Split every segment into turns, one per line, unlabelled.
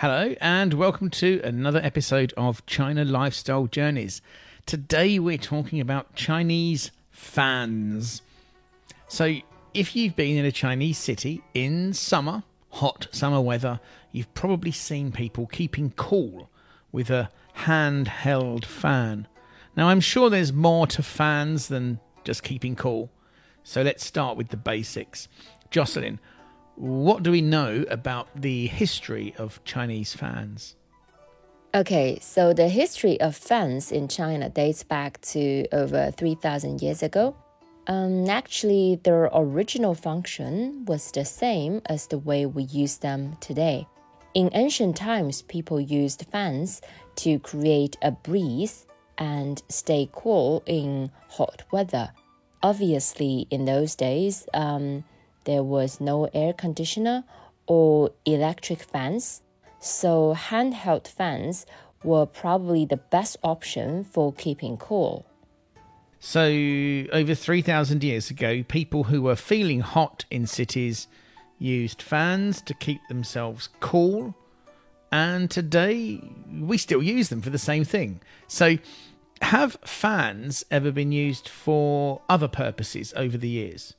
Hello, and welcome to another episode of China Lifestyle Journeys. Today we're talking about Chinese fans. So, if you've been in a Chinese city in summer, hot summer weather, you've probably seen people keeping cool with a handheld fan. Now, I'm sure there's more to fans than just keeping cool. So, let's start with the basics. Jocelyn, what do we know about the history of Chinese fans?
Okay, so the history of fans in China dates back to over 3,000 years ago. Um, actually, their original function was the same as the way we use them today. In ancient times, people used fans to create a breeze and stay cool in hot weather. Obviously, in those days, um, there was no air conditioner or electric fans, so handheld fans were probably the best option for keeping cool.
So, over 3,000 years ago, people who were feeling hot in cities used fans to keep themselves cool, and today we still use them for the same thing. So, have fans ever been used for other purposes over the years?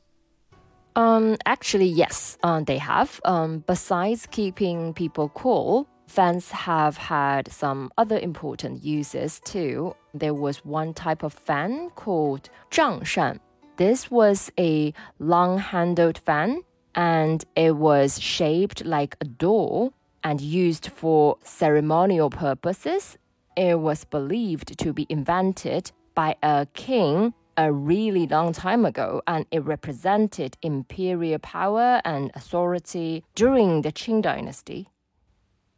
Um, actually, yes, um, they have. Um, besides keeping people cool, fans have had some other important uses too. There was one type of fan called 帐扇. This was a long-handled fan, and it was shaped like a door and used for ceremonial purposes. It was believed to be invented by a king a really long time ago, and it represented imperial power and authority during the Qing dynasty.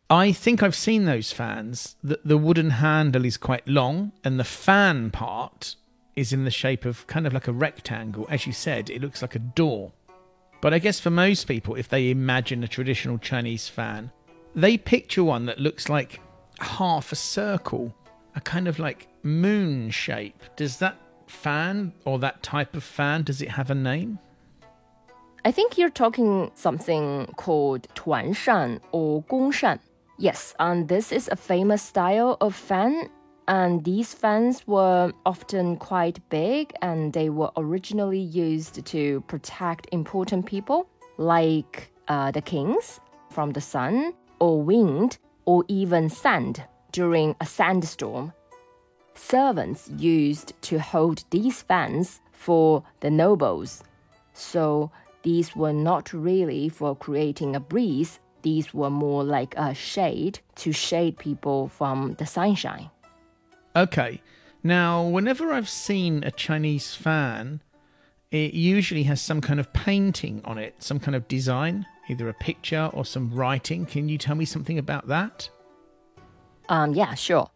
I think I've seen those fans. The, the wooden handle is quite long, and the fan part is in the shape of kind of like a rectangle. As you said, it looks like a door. But I guess for most people, if they imagine a traditional Chinese fan, they picture one that looks like half a circle, a kind of like moon shape. Does that fan or that type of fan, does it have a name?
I think you're talking something called Tuanshan or Gongshan. Yes, and this is a famous style of fan. And these fans were often quite big and they were originally used to protect important people like uh, the kings from the sun or wind or even sand during a sandstorm servants used to hold these fans for the nobles. So these were not really for creating a breeze, these were more like a shade to shade people from the sunshine.
Okay. Now, whenever I've seen a Chinese fan, it usually has some kind of painting on it, some kind of design, either a picture or some writing. Can you tell me something about that?
Um, yeah, sure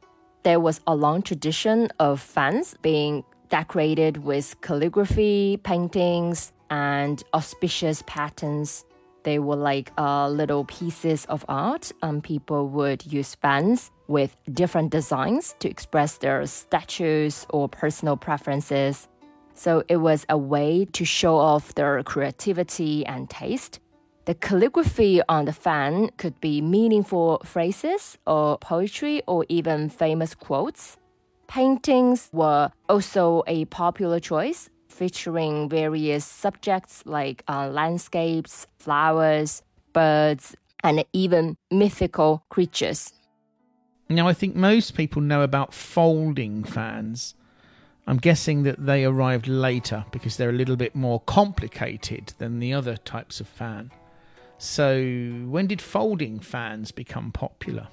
there was a long tradition of fans being decorated with calligraphy, paintings, and auspicious patterns. They were like uh, little pieces of art, and people would use fans with different designs to express their statues or personal preferences. So it was a way to show off their creativity and taste. The calligraphy on the fan could be meaningful phrases or poetry or even famous quotes. Paintings were also a popular choice, featuring various subjects like uh, landscapes, flowers, birds, and even mythical creatures.
Now, I think most people know about folding fans. I'm guessing that they arrived later because they're a little bit more complicated than the other types of fan. So, when did folding fans become popular?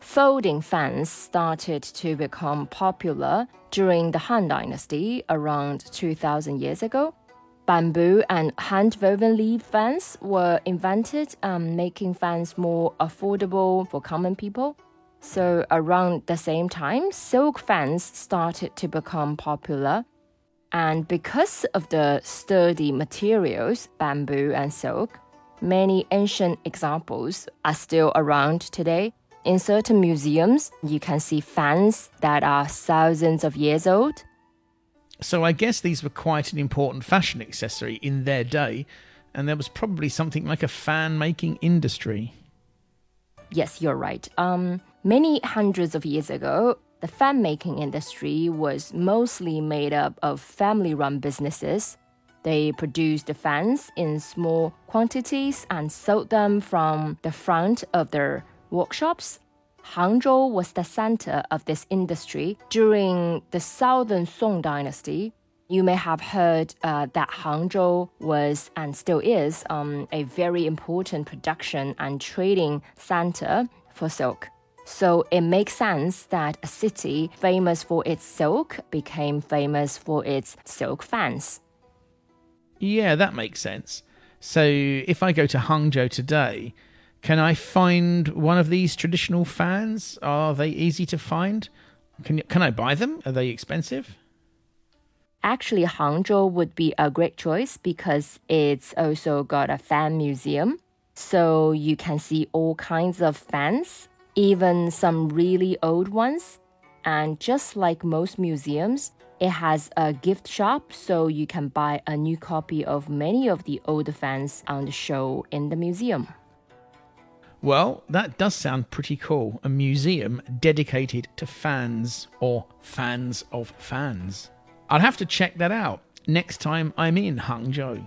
Folding fans started to become popular during the Han Dynasty around 2000 years ago. Bamboo and hand woven leaf fans were invented, um, making fans more affordable for common people. So, around the same time, silk fans started to become popular. And because of the sturdy materials, bamboo and silk, many ancient examples are still around today. In certain museums, you can see fans that are thousands of years old.
So I guess these were quite an important fashion accessory in their day, and there was probably something like a fan making industry.
Yes, you're right. Um, many hundreds of years ago, the fan making industry was mostly made up of family run businesses. They produced the fans in small quantities and sold them from the front of their workshops. Hangzhou was the center of this industry during the Southern Song dynasty. You may have heard uh, that Hangzhou was and still is um, a very important production and trading center for silk. So it makes sense that a city famous for its silk became famous for its silk fans.
Yeah, that makes sense. So if I go to Hangzhou today, can I find one of these traditional fans? Are they easy to find? Can can I buy them? Are they expensive?
Actually, Hangzhou would be a great choice because it's also got a fan museum. So you can see all kinds of fans even some really old ones. And just like most museums, it has a gift shop, so you can buy a new copy of many of the old fans on the show in the museum.
Well, that does sound pretty cool. A museum dedicated to fans or fans of fans. I'll have to check that out next time I'm in Hangzhou.